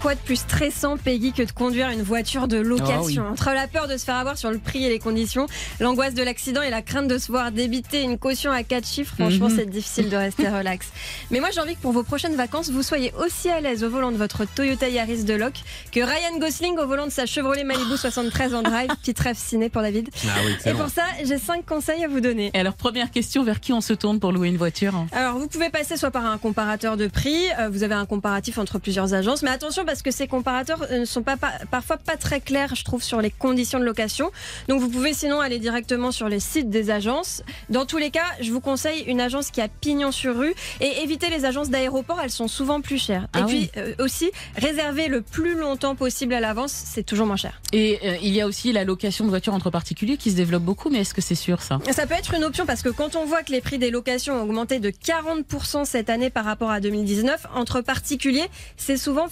quoi de plus stressant, Peggy, que de conduire une voiture de location? Ah Entre la peur de se faire avoir sur le prix et les conditions, l'angoisse de l'accident et la crainte de se voir débiter une caution à 4 chiffres, franchement, Mhm. c'est difficile de rester relax. Mais moi, j'ai envie que pour vos prochaines vacances, vous soyez aussi à l'aise au volant de votre Toyota Yaris de loc que Ryan Gosling au volant de sa Chevrolet Malibu 73 en drive. Petite rêve ciné pour David. Ah oui, Et pour ça, j'ai 5 conseils à vous donner. Et alors, première question, vers qui on se tourne pour louer une voiture? Alors, vous pouvez passer soit par un comparateur de prix, euh, vous avez un comparatif entre plusieurs agences, mais attention parce que ces comparateurs euh, ne sont pas, pas- parfois pas très clairs, je trouve, sur les conditions de location. Donc, vous pouvez sinon aller directement sur les sites des agences. Dans tous les cas, je vous conseille une agence qui a pignon sur rue et évitez les agences d'aéroport, elles sont souvent plus chères. Ah et oui. puis euh, aussi, réservez le plus longtemps possible à l'avance, c'est toujours moins cher. Et euh, il y a aussi la location de voitures entre particuliers qui se développe beaucoup, mais est-ce que c'est sûr ça? Ça peut être une option parce que quand on voit que les prix des locations ont augmenté de 40% cette année par rapport à 2019, entre particuliers, c'est souvent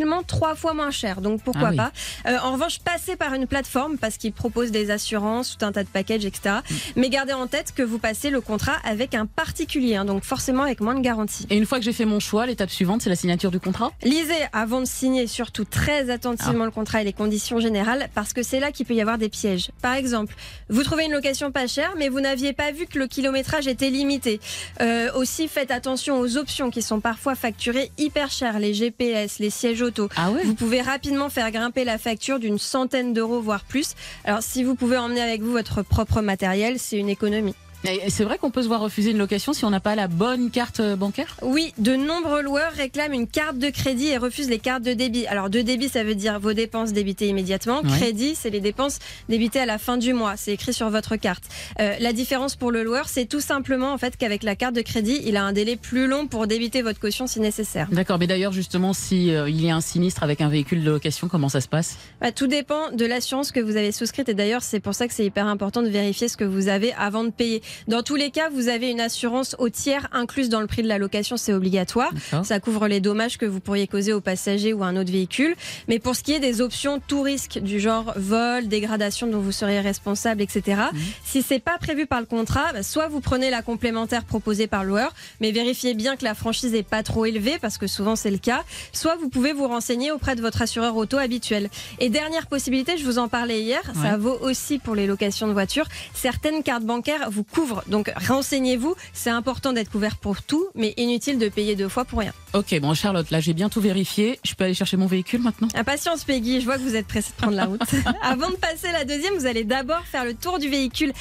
facilement trois fois moins cher. Donc pourquoi Ah oui. pas Euh, En revanche, passez par une plateforme parce qu'ils proposent des assurances, tout un tas de packages, etc. Mm. Mais gardez en tête que vous passez le contrat avec un particulier, hein, donc forcément avec moins de garantie. Et une fois que j'ai fait mon choix, l'étape suivante, c'est la signature du contrat? Lisez avant de signer surtout très attentivement le contrat et les conditions générales parce que c'est là qu'il peut y avoir des pièges. Par exemple, vous trouvez une location pas chère mais vous n'aviez pas vu que le kilométrage était limité. Euh, aussi faites attention aux options qui sont parfois facturées hyper chères, les GPS, les sièges auto. Ah ouais Vous pouvez rapidement faire grimper la facture d'une centaine d'euros voire plus. Alors si vous pouvez emmener avec vous votre propre matériel, c'est une économie. C'est vrai qu'on peut se voir refuser une location si on n'a pas la bonne carte euh, bancaire Oui, de nombreux loueurs réclament une carte de crédit et refusent les cartes de débit. Alors, de débit, ça veut dire vos dépenses débitées immédiatement. Ouais. Crédit, c'est les dépenses débitées à la fin du mois. C'est écrit sur votre carte. Euh, la différence pour le loueur, c'est tout simplement en fait qu'avec la carte de crédit, il a un délai plus long pour débiter votre caution si nécessaire. D'accord, mais d'ailleurs justement, si euh, il y a un sinistre avec un véhicule de location, comment ça se passe? Bah, tout dépend de l'assurance que vous avez souscrite et d'ailleurs, c'est pour ça que c'est hyper important de vérifier ce que vous avez avant de payer. Dans tous les cas, vous avez une assurance au tiers incluse dans le prix de la location, c'est obligatoire. Ça couvre les dommages que vous pourriez causer aux passagers ou à un autre véhicule. Mais pour ce qui est des options tout risque du genre vol, dégradation dont vous seriez responsable, etc. Si c'est pas prévu par le contrat, bah, soit vous prenez la complémentaire proposée par le loueur, mais vérifiez bien que la franchise est pas trop élevée parce que souvent c'est le cas. Soit vous pouvez vous renseigner auprès de votre assureur auto habituel. Et dernière possibilité, je vous en parlais hier, ça Ouais. vaut aussi pour les locations de voitures. Certaines cartes bancaires vous Donc renseignez-vous. C'est important d'être couvert pour tout, mais inutile de payer deux fois pour rien. Ok, bon Charlotte, là j'ai bien tout vérifié. Je peux aller chercher mon véhicule maintenant? Impatience Peggy, je vois que vous êtes pressée de prendre la route. Avant de passer la deuxième, vous allez d'abord faire le tour du véhicule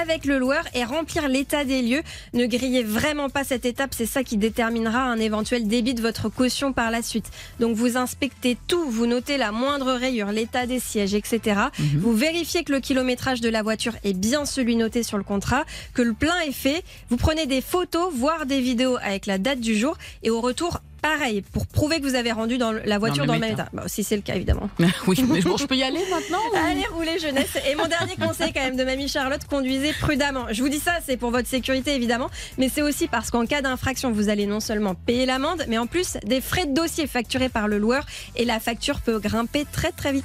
avec le loueur et remplir l'état des lieux. Ne grillez vraiment pas cette étape, c'est ça qui déterminera un éventuel débit de votre caution par la suite. Donc vous inspectez tout, vous notez la moindre rayure, l'état des sièges, etc. Mhm. Vous vérifiez que le kilométrage de la voiture est bien celui noté sur le contrat, que le plein est fait. Vous prenez des photos, voire des vidéos avec la date du jour et au retour, pareil, pour prouver que vous avez rendu dans la voiture dans le même même état. Bah, si c'est le cas, évidemment. Oui, mais bon, je peux y aller maintenant ou- Allez, roulez jeunesse. Et mon dernier conseil quand même de mamie Charlotte, conduisez prudemment. Je vous dis ça, c'est pour votre sécurité évidemment, mais c'est aussi parce qu'en cas d'infraction, vous allez non seulement payer l'amende, mais en plus des frais de dossier facturés par le loueur et la facture peut grimper très très vite.